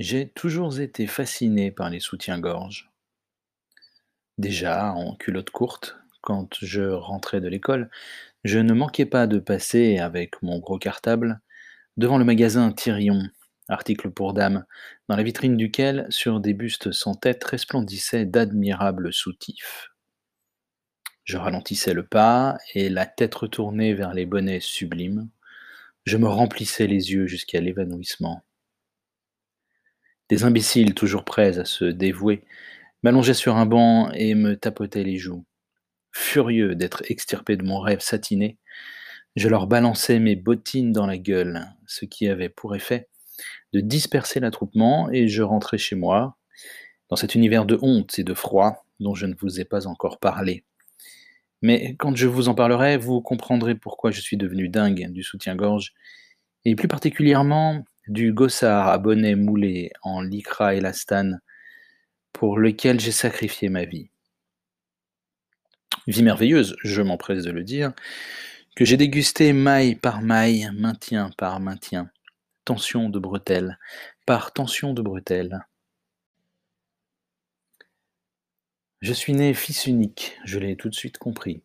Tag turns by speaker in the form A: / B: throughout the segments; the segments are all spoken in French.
A: J'ai toujours été fasciné par les soutiens-gorge. Déjà, en culotte courte, quand je rentrais de l'école, je ne manquais pas de passer avec mon gros cartable devant le magasin Thirion, article pour dames, dans la vitrine duquel, sur des bustes sans tête, resplendissaient d'admirables soutifs. Je ralentissais le pas et, la tête retournée vers les bonnets sublimes, je me remplissais les yeux jusqu'à l'évanouissement. Des imbéciles toujours prêts à se dévouer m'allongeaient sur un banc et me tapotaient les joues. Furieux d'être extirpé de mon rêve satiné, je leur balançais mes bottines dans la gueule, ce qui avait pour effet de disperser l'attroupement, et je rentrais chez moi, dans cet univers de honte et de froid dont je ne vous ai pas encore parlé. Mais quand je vous en parlerai, vous comprendrez pourquoi je suis devenu dingue du soutien-gorge, et plus particulièrement du gossard à bonnet moulé en lycra élastane pour lequel j'ai sacrifié ma vie. Vie merveilleuse, je m'empresse de le dire, que j'ai dégusté maille par maille, maintien par maintien, tension de bretelle par tension de bretelle. Je suis né fils unique, je l'ai tout de suite compris.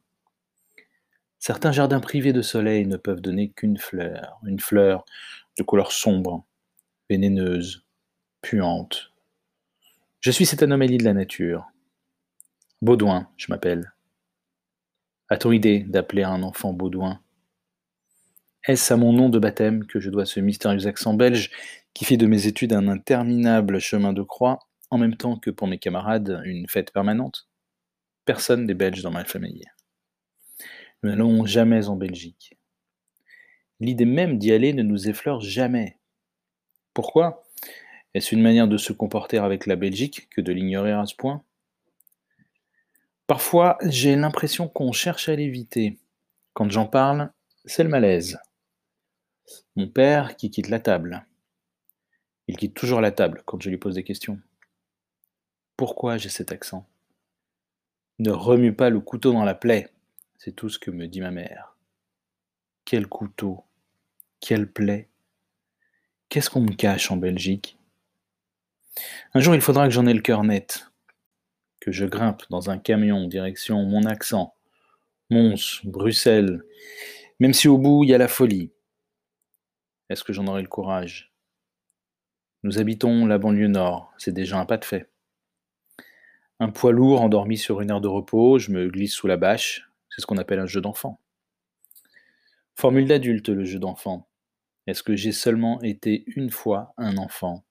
A: Certains jardins privés de soleil ne peuvent donner qu'une fleur, une fleur de couleur sombre, vénéneuse, puante. Je suis cette anomalie de la nature. Baudouin, je m'appelle. A-t-on idée d'appeler un enfant Baudouin? Est-ce à mon nom de baptême que je dois ce mystérieux accent belge qui fait de mes études un interminable chemin de croix, en même temps que pour mes camarades une fête permanente? Personne n'est belge dans ma famille. Nous n'allons jamais en Belgique. L'idée même d'y aller ne nous effleure jamais. Pourquoi? Est-ce une manière de se comporter avec la Belgique que de l'ignorer à ce point? Parfois, j'ai l'impression qu'on cherche à l'éviter. Quand j'en parle, c'est le malaise. Mon père qui quitte la table. Il quitte toujours la table quand je lui pose des questions. Pourquoi j'ai cet accent? Ne remue pas le couteau dans la plaie, c'est tout ce que me dit ma mère. Quel couteau? Quelle plaie Qu'est-ce qu'on me cache en Belgique? Un jour, il faudra que j'en ai le cœur net, que je grimpe dans un camion direction mon accent, Mons, Bruxelles, même si au bout il y a la folie. Est-ce que j'en aurai le courage? Nous habitons la banlieue nord, c'est déjà un pas de fait. Un poids lourd endormi sur une heure de repos, je me glisse sous la bâche, c'est ce qu'on appelle un jeu d'enfant. Formule d'adulte, le jeu d'enfant. Est-ce que j'ai seulement été une fois un enfant?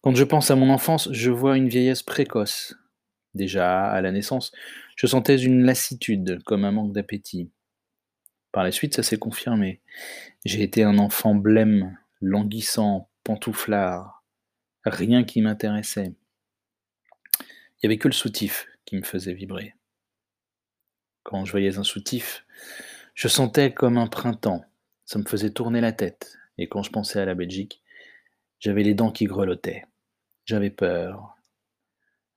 A: Quand je pense à mon enfance, je vois une vieillesse précoce. Déjà, à la naissance, je sentais une lassitude, comme un manque d'appétit. Par la suite, ça s'est confirmé. J'ai été un enfant blême, languissant, pantouflard. Rien qui m'intéressait. Il n'y avait que le soutif qui me faisait vibrer. Quand je voyais un soutif, je sentais comme un printemps, ça me faisait tourner la tête, et quand je pensais à la Belgique, j'avais les dents qui grelottaient. J'avais peur.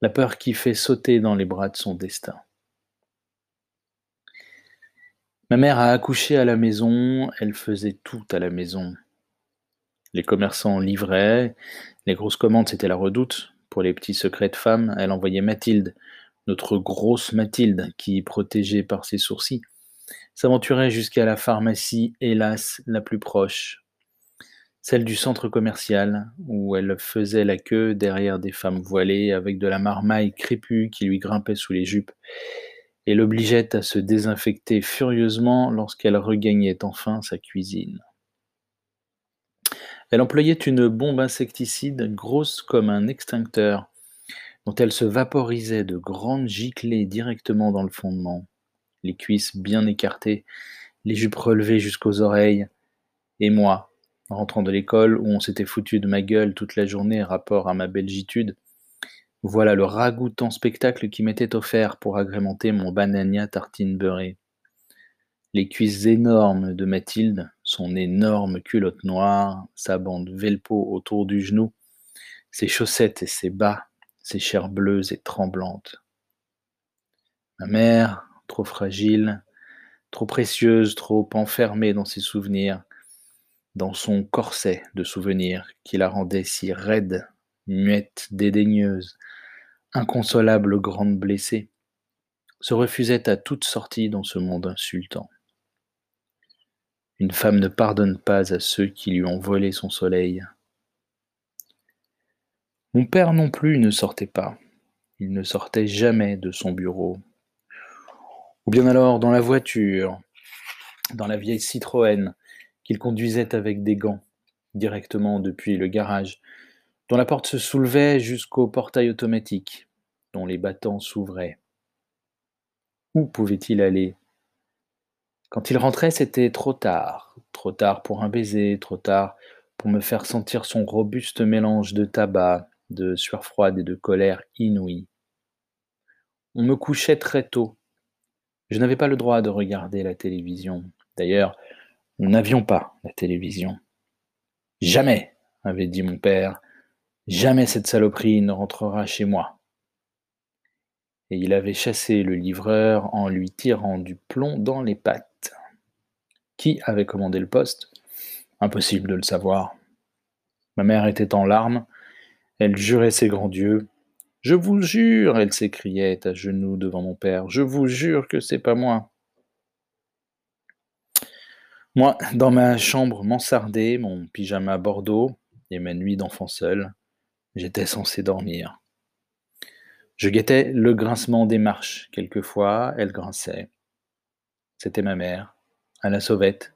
A: La peur qui fait sauter dans les bras de son destin. Ma mère a accouché à la maison, elle faisait tout à la maison. Les commerçants livraient, les grosses commandes c'était la redoute. Pour les petits secrets de femme, elle envoyait Mathilde, notre grosse Mathilde, qui, protégée par ses sourcils, s'aventurait jusqu'à la pharmacie, hélas, la plus proche, celle du centre commercial, où elle faisait la queue derrière des femmes voilées avec de la marmaille crépue qui lui grimpait sous les jupes. Et l'obligeait à se désinfecter furieusement lorsqu'elle regagnait enfin sa cuisine. Elle employait une bombe insecticide grosse comme un extincteur, dont elle se vaporisait de grandes giclées directement dans le fondement les cuisses bien écartées, les jupes relevées jusqu'aux oreilles, et moi, rentrant de l'école où on s'était foutu de ma gueule toute la journée rapport à ma belgitude, voilà le ragoûtant spectacle qui m'était offert pour agrémenter mon banania tartine beurrée. Les cuisses énormes de Mathilde, son énorme culotte noire, sa bande velpo autour du genou, ses chaussettes et ses bas, ses chairs bleues et tremblantes. Ma mère, trop fragile, trop précieuse, trop enfermée dans ses souvenirs, dans son corset de souvenirs qui la rendait si raide, muette, dédaigneuse, inconsolable grande blessée, se refusait à toute sortie dans ce monde insultant. Une femme ne pardonne pas à ceux qui lui ont volé son soleil. Mon père non plus ne sortait pas. Il ne sortait jamais de son bureau. Ou bien alors dans la voiture, dans la vieille Citroën qu'il conduisait avec des gants, directement depuis le garage, dont la porte se soulevait jusqu'au portail automatique, dont les battants s'ouvraient. Où pouvait-il aller? Quand il rentrait, c'était trop tard, trop tard pour un baiser, trop tard pour me faire sentir son robuste mélange de tabac, de sueur froide et de colère inouïe. On me couchait très tôt. Je n'avais pas le droit de regarder la télévision. D'ailleurs, nous n'avions pas la télévision. Jamais, avait dit mon père, jamais cette saloperie ne rentrera chez moi. Et il avait chassé le livreur en lui tirant du plomb dans les pattes. Qui avait commandé le poste? Impossible de le savoir. Ma mère était en larmes, elle jurait ses grands dieux. Je vous jure, elle s'écriait à genoux devant mon père, je vous jure que c'est pas moi. Moi, dans ma chambre mansardée, mon pyjama bordeaux et ma nuit d'enfant seul, j'étais censé dormir. Je guettais le grincement des marches. Quelquefois, elle grinçait. C'était ma mère, à la sauvette,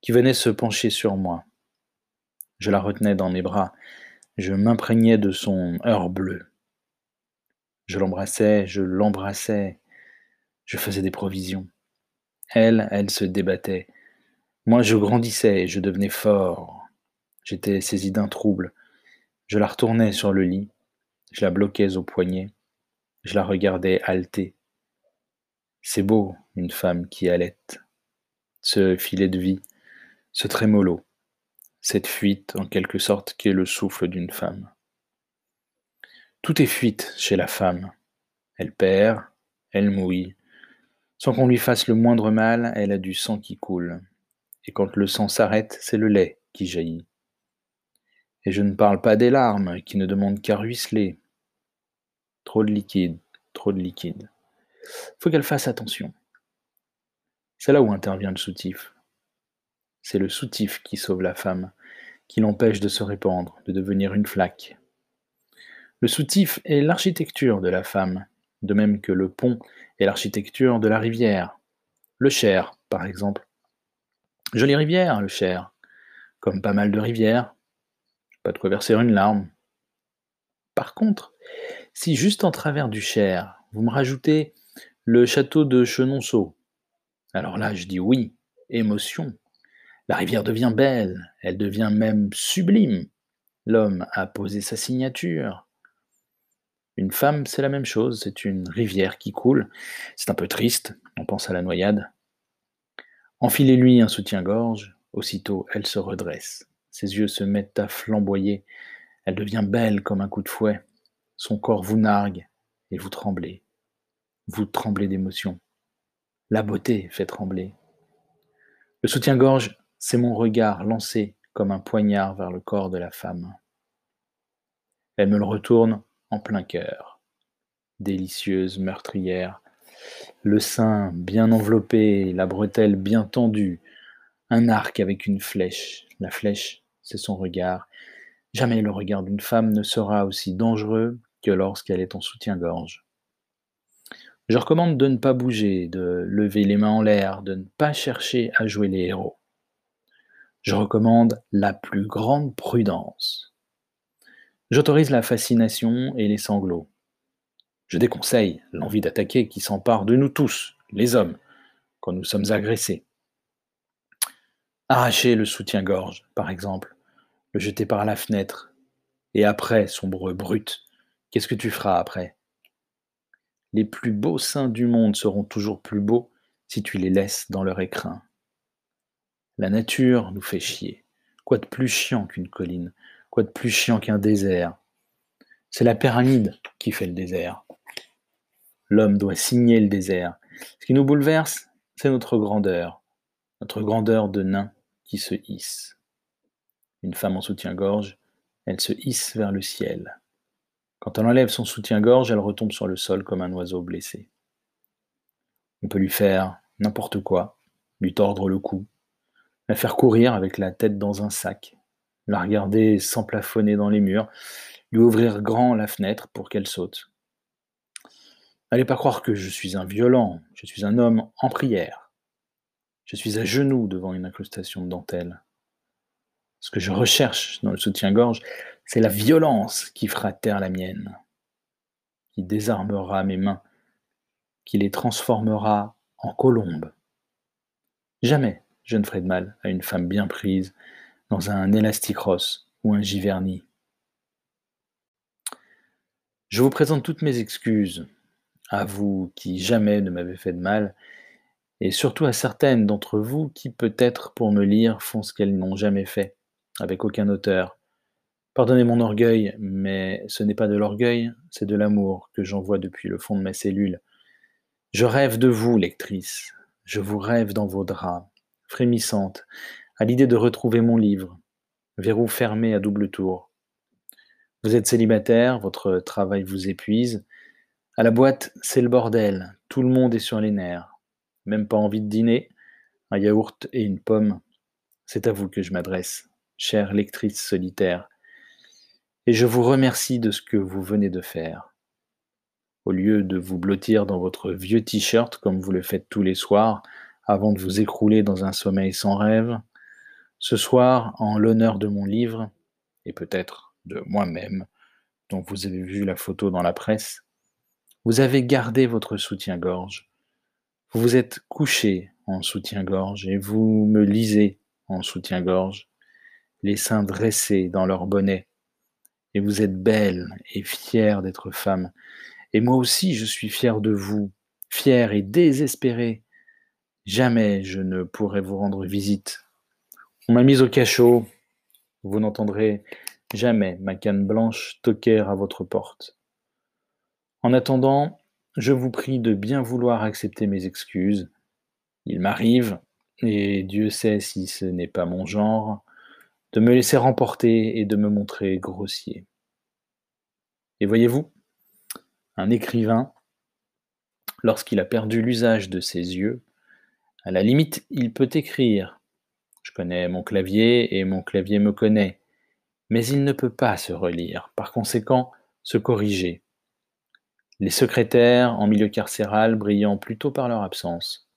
A: qui venait se pencher sur moi. Je la retenais dans mes bras. Je m'imprégnais de son heure bleu. Je l'embrassais, je l'embrassais. Je faisais des provisions. Elle, elle se débattait. Moi, je grandissais je devenais fort. J'étais saisi d'un trouble. Je la retournais sur le lit. Je la bloquais au poignet. Je la regardais halter. C'est beau, une femme qui halète. Ce filet de vie, ce trémolo, cette fuite en quelque sorte qui est le souffle d'une femme. Tout est fuite chez la femme. Elle perd, elle mouille. Sans qu'on lui fasse le moindre mal, elle a du sang qui coule et quand le sang s'arrête, c'est le lait qui jaillit. Et je ne parle pas des larmes qui ne demandent qu'à ruisseler. Trop de liquide, trop de liquide. Faut qu'elle fasse attention. C'est là où intervient le soutif. C'est le soutif qui sauve la femme, qui l'empêche de se répandre, de devenir une flaque. Le soutif est l'architecture de la femme, de même que le pont est l'architecture de la rivière. Le Cher, par exemple, Jolie rivière, le Cher. Comme pas mal de rivières. Pas de quoi verser une larme. Par contre, si juste en travers du Cher, vous me rajoutez le château de Chenonceau, alors là, je dis oui, émotion. La rivière devient belle, elle devient même sublime. L'homme a posé sa signature. Une femme, c'est la même chose, c'est une rivière qui coule. C'est un peu triste, on pense à la noyade. Enfilez-lui un soutien-gorge, aussitôt elle se redresse. Ses yeux se mettent à flamboyer. Elle devient belle comme un coup de fouet. Son corps vous nargue et vous tremblez. Vous tremblez d'émotion. La beauté fait trembler. Le soutien-gorge, c'est mon regard lancé comme un poignard vers le corps de la femme. Elle me le retourne en plein cœur. Délicieuse meurtrière, le sein bien enveloppé, la bretelle bien tendue, un arc avec une flèche. La flèche, c'est son regard. Jamais le regard d'une femme ne sera aussi dangereux que lorsqu'elle est en soutien-gorge. Je recommande de ne pas bouger, de lever les mains en l'air, de ne pas chercher à jouer les héros. Je recommande la plus grande prudence. J'autorise la fascination et les sanglots. Je déconseille l'envie d'attaquer qui s'empare de nous tous, les hommes, quand nous sommes agressés. Arracher le soutien-gorge, par exemple, le jeter par la fenêtre, et après, sombre brute, qu'est-ce que tu feras après? Les plus beaux seins du monde seront toujours plus beaux si tu les laisses dans leur écrin. La nature nous fait chier. Quoi de plus chiant qu'une colline? De plus chiant qu'un désert? C'est la pyramide qui fait le désert. L'homme doit signer le désert. Ce qui nous bouleverse, c'est notre grandeur, notre grandeur de nain qui se hisse. Une femme en soutien-gorge, elle se hisse vers le ciel. Quand elle enlève son soutien-gorge, elle retombe sur le sol comme un oiseau blessé. On peut lui faire n'importe quoi, lui tordre le cou, la faire courir avec la tête dans un sac, la regarder s'emplafonner dans les murs, lui ouvrir grand la fenêtre pour qu'elle saute. N'allez pas croire que je suis un violent, je suis un homme en prière. Je suis à genoux devant une incrustation de dentelle. Ce que je recherche dans le soutien-gorge, c'est la violence qui fera taire la mienne, qui désarmera mes mains, qui les transformera en colombes. Jamais je ne ferai de mal à une femme bien prise dans un élasticross ou un giverny. Je vous présente toutes mes excuses, à vous qui jamais ne m'avez fait de mal, et surtout à certaines d'entre vous qui peut-être pour me lire font ce qu'elles n'ont jamais fait, avec aucun auteur. Pardonnez mon orgueil, mais ce n'est pas de l'orgueil, c'est de l'amour que j'envoie depuis le fond de ma cellule. Je rêve de vous, lectrice, je vous rêve dans vos draps, frémissante, à l'idée de retrouver mon livre, verrou fermé à double tour. Vous êtes célibataire, votre travail vous épuise. À la boîte, c'est le bordel, tout le monde est sur les nerfs. Même pas envie de dîner, un yaourt et une pomme. C'est à vous que je m'adresse, chère lectrice solitaire. Et je vous remercie de ce que vous venez de faire. Au lieu de vous blottir dans votre vieux t-shirt comme vous le faites tous les soirs, avant de vous écrouler dans un sommeil sans rêve, ce soir, en l'honneur de mon livre, et peut-être de moi-même, dont vous avez vu la photo dans la presse, vous avez gardé votre soutien-gorge. Vous vous êtes couché en soutien-gorge et vous me lisez en soutien-gorge, les seins dressés dans leur bonnet. Et vous êtes belle et fière d'être femme. Et moi aussi, je suis fier de vous, fier et désespéré Jamais je ne pourrai vous rendre visite. On m'a mise au cachot. Vous n'entendrez jamais ma canne blanche toquer à votre porte. En attendant, je vous prie de bien vouloir accepter mes excuses. Il m'arrive, et Dieu sait si ce n'est pas mon genre, de me laisser remporter et de me montrer grossier. Et voyez-vous, un écrivain, lorsqu'il a perdu l'usage de ses yeux, à la limite, il peut écrire. Je connais mon clavier et mon clavier me connaît. Mais il ne peut pas se relire, par conséquent, se corriger. Les secrétaires en milieu carcéral brillant plutôt par leur absence.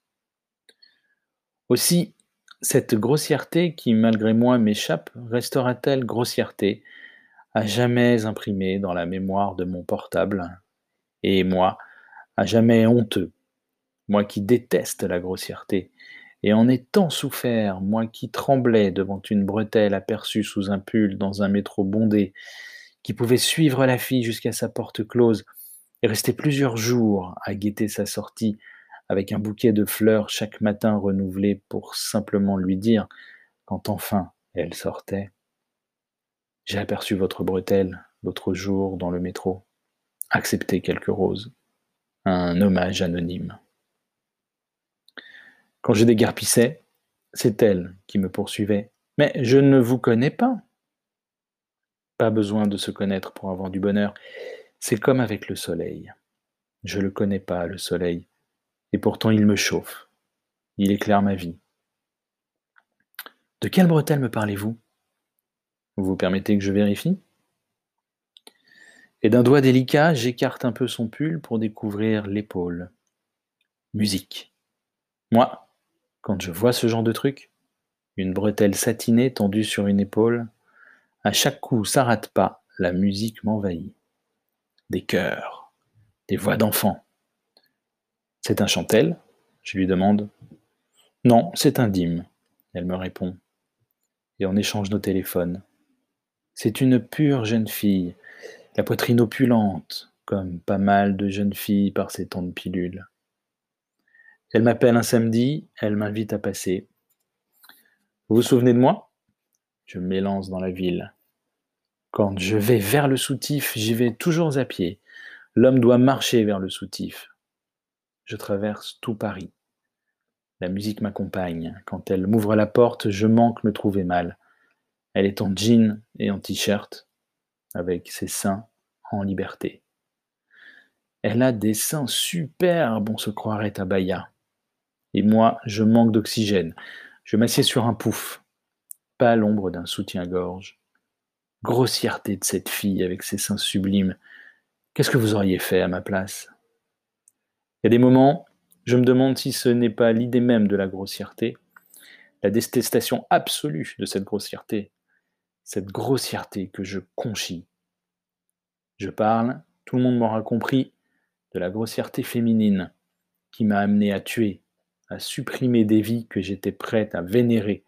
A: Aussi, cette grossièreté qui, malgré moi, m'échappe, restera-t-elle grossièreté, à jamais imprimée dans la mémoire de mon portable, et moi, à jamais honteux moi qui déteste la grossièreté, et en ai tant souffert, moi qui tremblais devant une bretelle aperçue sous un pull dans un métro bondé, qui pouvait suivre la fille jusqu'à sa porte close et rester plusieurs jours à guetter sa sortie avec un bouquet de fleurs chaque matin renouvelé pour simplement lui dire, quand enfin elle sortait, j'ai aperçu votre bretelle l'autre jour dans le métro. Acceptez quelques roses. Un hommage anonyme. Quand je déguerpissais, c'est elle qui me poursuivait. Mais je ne vous connais pas. Pas besoin de se connaître pour avoir du bonheur. C'est comme avec le soleil. Je ne le connais pas, le soleil, et pourtant il me chauffe. Il éclaire ma vie. De quelle bretelle me parlez-vous? Vous permettez que je vérifie? Et d'un doigt délicat, j'écarte un peu son pull pour découvrir l'épaule. Musique. Moi, quand je vois ce genre de truc, une bretelle satinée tendue sur une épaule, à chaque coup, ça rate pas, la musique m'envahit. Des chœurs, des voix d'enfants. C'est un chantel Je lui demande. Non, c'est un dîme, elle me répond. Et on échange nos téléphones. C'est une pure jeune fille, la poitrine opulente, comme pas mal de jeunes filles par ces temps de pilules. Elle m'appelle un samedi, elle m'invite à passer. Vous vous souvenez de moi? Je m'élance dans la ville. Quand je vais vers le soutif, j'y vais toujours à pied. L'homme doit marcher vers le soutif. Je traverse tout Paris. La musique m'accompagne. Quand elle m'ouvre la porte, je manque me trouver mal. Elle est en jean et en t-shirt, avec ses seins en liberté. Elle a des seins superbes, on se croirait à Baya. Et moi, je manque d'oxygène. Je m'assieds sur un pouf, pas l'ombre d'un soutien-gorge. Grossièreté de cette fille avec ses seins sublimes. Qu'est-ce que vous auriez fait à ma place? Il y a des moments, je me demande si ce n'est pas l'idée même de la grossièreté, la détestation absolue de cette grossièreté, cette grossièreté que je conchis. Je parle, tout le monde m'aura compris, de la grossièreté féminine qui m'a amené à tuer, à supprimer des vies que j'étais prête à vénérer,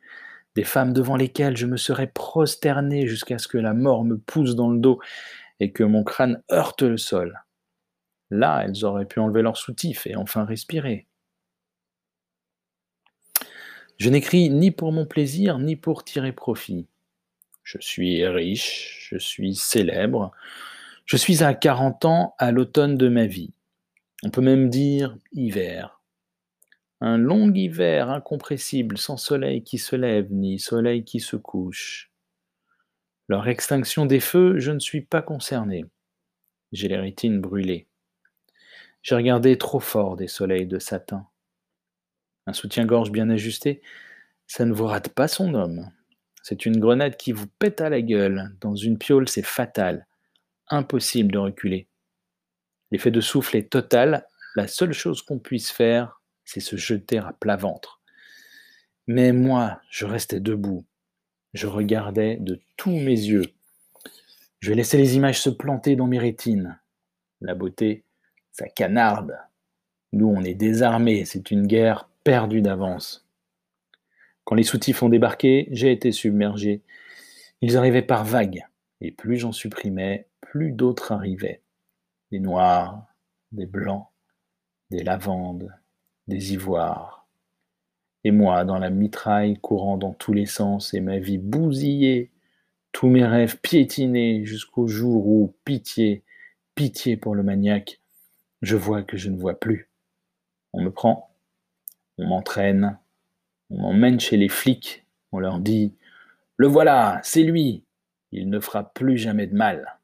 A: des femmes devant lesquelles je me serais prosterné jusqu'à ce que la mort me pousse dans le dos et que mon crâne heurte le sol. Là, elles auraient pu enlever leur soutif et enfin respirer. Je n'écris ni pour mon plaisir, ni pour tirer profit. Je suis riche, je suis célèbre, je suis à 40 ans à l'automne de ma vie. On peut même dire hiver. Un long hiver incompressible, sans soleil qui se lève, ni soleil qui se couche. Leur extinction des feux, je ne suis pas concerné. J'ai les rétines brûlées. J'ai regardé trop fort des soleils de satin. Un soutien-gorge bien ajusté, ça ne vous rate pas son homme. C'est une grenade qui vous pète à la gueule. Dans une piole, c'est fatal. Impossible de reculer. L'effet de souffle est total. La seule chose qu'on puisse faire, c'est se jeter à plat ventre. Mais moi, je restais debout. Je regardais de tous mes yeux. Je laissais les images se planter dans mes rétines. La beauté, ça canarde. Nous, on est désarmés. C'est une guerre perdue d'avance. Quand les soutifs ont débarqué, j'ai été submergé. Ils arrivaient par vagues, et plus j'en supprimais, plus d'autres arrivaient. Des noirs, des blancs, des lavandes, des ivoires. Et moi, dans la mitraille, courant dans tous les sens, et ma vie bousillée, tous mes rêves piétinés jusqu'au jour où, pitié, pitié pour le maniaque, je vois que je ne vois plus. On me prend, on m'entraîne, on m'emmène chez les flics, on leur dit Le voilà, c'est lui, il ne fera plus jamais de mal.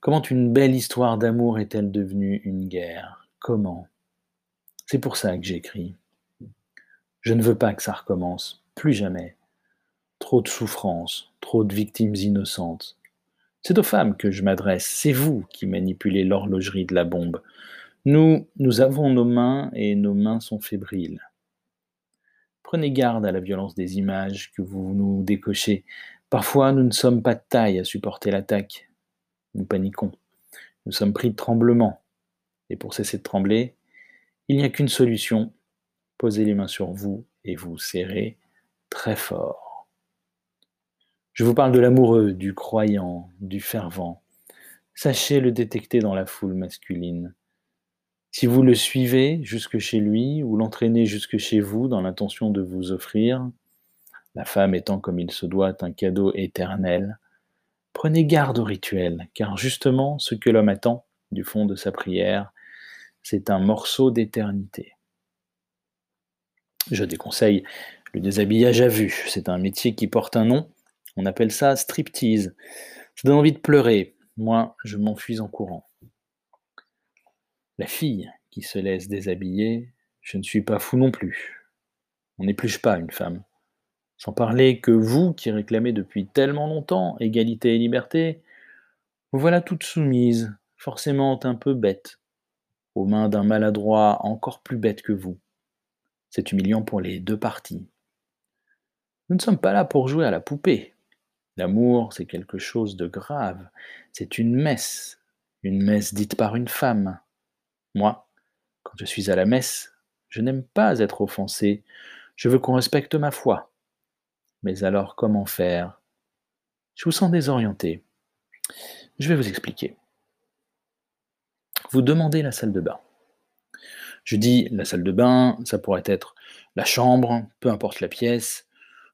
A: Comment une belle histoire d'amour est-elle devenue une guerre? Comment C'est pour ça que j'écris. Je ne veux pas que ça recommence, plus jamais. Trop de souffrances, trop de victimes innocentes. C'est aux femmes que je m'adresse, c'est vous qui manipulez l'horlogerie de la bombe. Nous, nous avons nos mains et nos mains sont fébriles. Prenez garde à la violence des images que vous nous décochez. Parfois, nous ne sommes pas de taille à supporter l'attaque. Nous paniquons. Nous sommes pris de tremblement. Et pour cesser de trembler, il n'y a qu'une solution. Posez les mains sur vous et vous serrez très fort. Je vous parle de l'amoureux, du croyant, du fervent. Sachez le détecter dans la foule masculine. Si vous le suivez jusque chez lui ou l'entraînez jusque chez vous dans l'intention de vous offrir, la femme étant comme il se doit un cadeau éternel, prenez garde au rituel, car justement ce que l'homme attend du fond de sa prière, c'est un morceau d'éternité. Je déconseille le déshabillage à vue, c'est un métier qui porte un nom, on appelle ça striptease. Ça donne envie de pleurer, moi je m'enfuis en courant. La fille qui se laisse déshabiller, je ne suis pas fou non plus. On n'épluche pas une femme. Sans parler que vous, qui réclamez depuis tellement longtemps égalité et liberté, vous voilà toute soumise, forcément un peu bête, aux mains d'un maladroit encore plus bête que vous. C'est humiliant pour les deux parties. Nous ne sommes pas là pour jouer à la poupée. L'amour, c'est quelque chose de grave. C'est une messe, une messe dite par une femme, moi, quand je suis à la messe, je n'aime pas être offensé, je veux qu'on respecte ma foi. Mais alors comment faire? Je vous sens désorienté. Je vais vous expliquer. Vous demandez la salle de bain. Je dis la salle de bain, ça pourrait être la chambre, peu importe la pièce.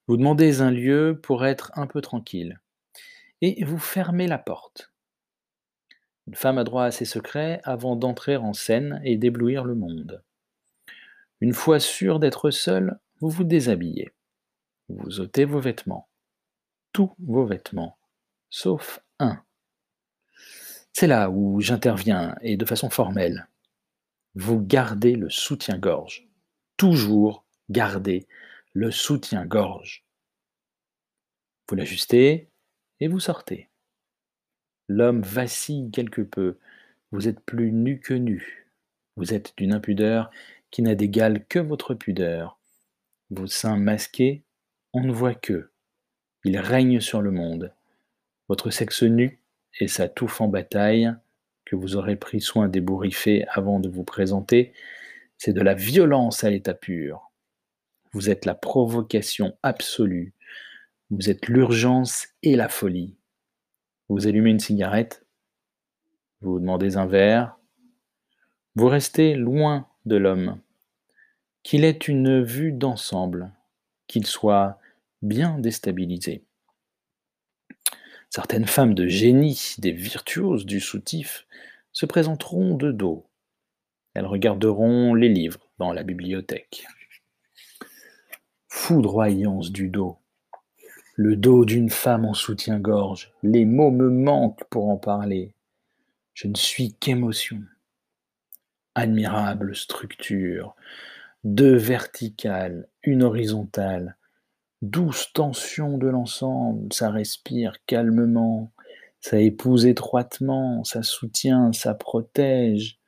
A: Vous demandez un lieu pour être un peu tranquille. Et vous fermez la porte. Une femme a droit à ses secrets avant d'entrer en scène et d'éblouir le monde. Une fois sûr d'être seule, vous vous déshabillez. Vous ôtez vos vêtements, tous vos vêtements, sauf un. C'est là où j'interviens et de façon formelle. Vous gardez le soutien-gorge. Toujours garder le soutien-gorge. Vous l'ajustez et vous sortez. L'homme vacille quelque peu. Vous êtes plus nu que nu. Vous êtes d'une impudeur qui n'a d'égal que votre pudeur. Vos seins masqués, on ne voit que. Il règne sur le monde. Votre sexe nu et sa touffe en bataille, que vous aurez pris soin d'ébouriffer avant de vous présenter, c'est de la violence à l'état pur. Vous êtes la provocation absolue. Vous êtes l'urgence et la folie. Vous allumez une cigarette, vous vous demandez un verre, vous restez loin de l'homme, qu'il ait une vue d'ensemble, qu'il soit bien déstabilisé. Certaines femmes de génie, des virtuoses du soutif, se présenteront de dos. Elles regarderont les livres dans la bibliothèque. Foudroyance du dos. Le dos d'une femme en soutien-gorge. Les mots me manquent pour en parler. Je ne suis qu'émotion. Admirable structure. Deux verticales, une horizontale, douce tension de l'ensemble, ça respire calmement, ça épouse étroitement, ça soutient, ça protège,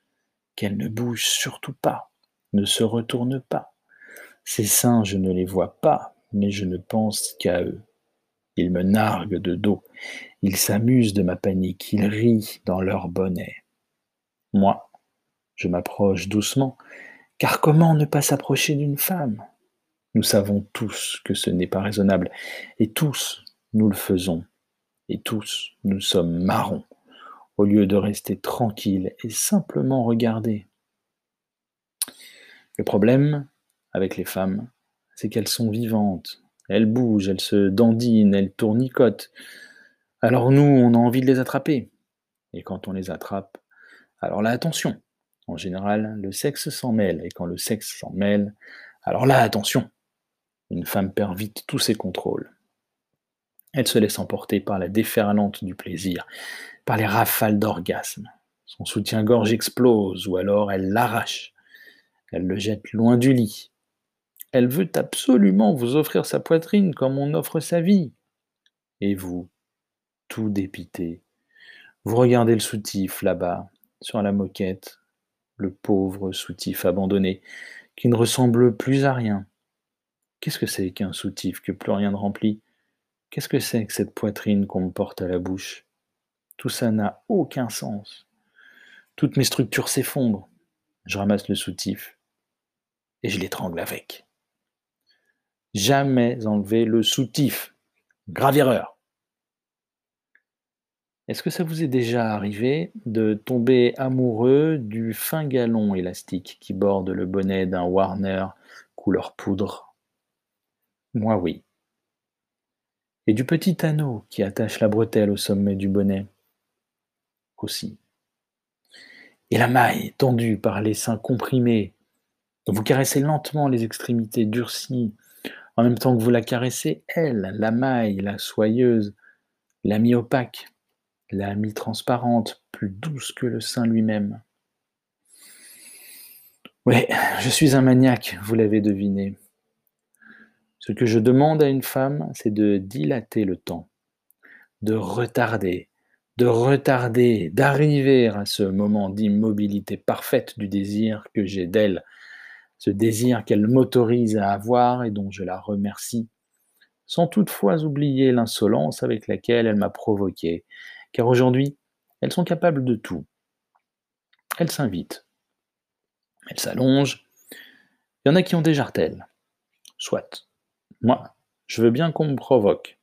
A: qu'elle ne bouge surtout pas, ne se retourne pas. Ces seins, je ne les vois pas, mais je ne pense qu'à eux. Ils me narguent de dos, ils s'amusent de ma panique, ils rient dans leur bonnet. Moi, je m'approche doucement, car comment ne pas s'approcher d'une femme? Nous savons tous que ce n'est pas raisonnable, et tous nous le faisons, et tous nous sommes marrons, au lieu de rester tranquilles et simplement regarder. Le problème avec les femmes, c'est qu'elles sont vivantes, elles bougent, elles se dandinent, elles tournicotent. Alors nous, on a envie de les attraper. Et quand on les attrape, alors là, attention. En général, le sexe s'en mêle, et quand le sexe s'en mêle, alors là, attention. Une femme perd vite tous ses contrôles. Elle se laisse emporter par la déferlante du plaisir, par les rafales d'orgasme. Son soutien-gorge explose ou alors elle l'arrache. Elle le jette loin du lit. Elle veut absolument vous offrir sa poitrine comme on offre sa vie. Et vous, tout dépité, vous regardez le soutif là-bas, sur la moquette, le pauvre soutif abandonné, qui ne ressemble plus à rien, Qu'est-ce que c'est qu'un soutif que plus rien ne remplit? Qu'est-ce que c'est que cette poitrine qu'on me porte à la bouche? Tout ça n'a aucun sens. Toutes mes structures s'effondrent. Je ramasse le soutif et je l'étrangle avec. Jamais enlever le soutif. Grave erreur. Est-ce que ça vous est déjà arrivé de tomber amoureux du fin galon élastique qui borde le bonnet d'un Warner couleur poudre? Moi oui. Et du petit anneau qui attache la bretelle au sommet du bonnet aussi. Et la maille tendue par les seins comprimés, vous caressez lentement les extrémités durcies, en même temps que vous la caressez, elle, la maille, la soyeuse, la mi-opaque, la mi-transparente, plus douce que le sein lui-même. Oui, je suis un maniaque, vous l'avez deviné. Ce que je demande à une femme, c'est de dilater le temps, de retarder, de retarder, d'arriver à ce moment d'immobilité parfaite du désir que j'ai d'elle, ce désir qu'elle m'autorise à avoir et dont je la remercie, sans toutefois oublier l'insolence avec laquelle elle m'a provoqué, car aujourd'hui, elles sont capables de tout. Elles s'invitent, elles s'allongent, il y en a qui ont des jartelles, soit. Moi, je veux bien qu'on me provoque.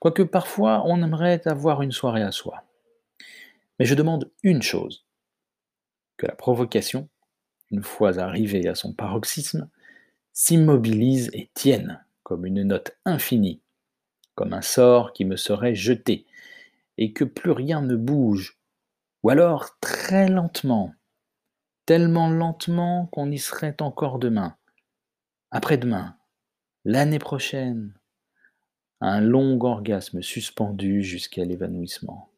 A: Quoique parfois on aimerait avoir une soirée à soi. Mais je demande une chose, que la provocation, une fois arrivée à son paroxysme, s'immobilise et tienne comme une note infinie, comme un sort qui me serait jeté, et que plus rien ne bouge, ou alors très lentement, tellement lentement qu'on y serait encore demain, après-demain, L'année prochaine. Un long orgasme suspendu jusqu'à l'évanouissement.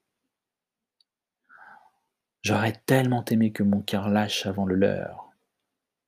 A: J'aurais tellement aimé que mon cœur lâche avant le leur.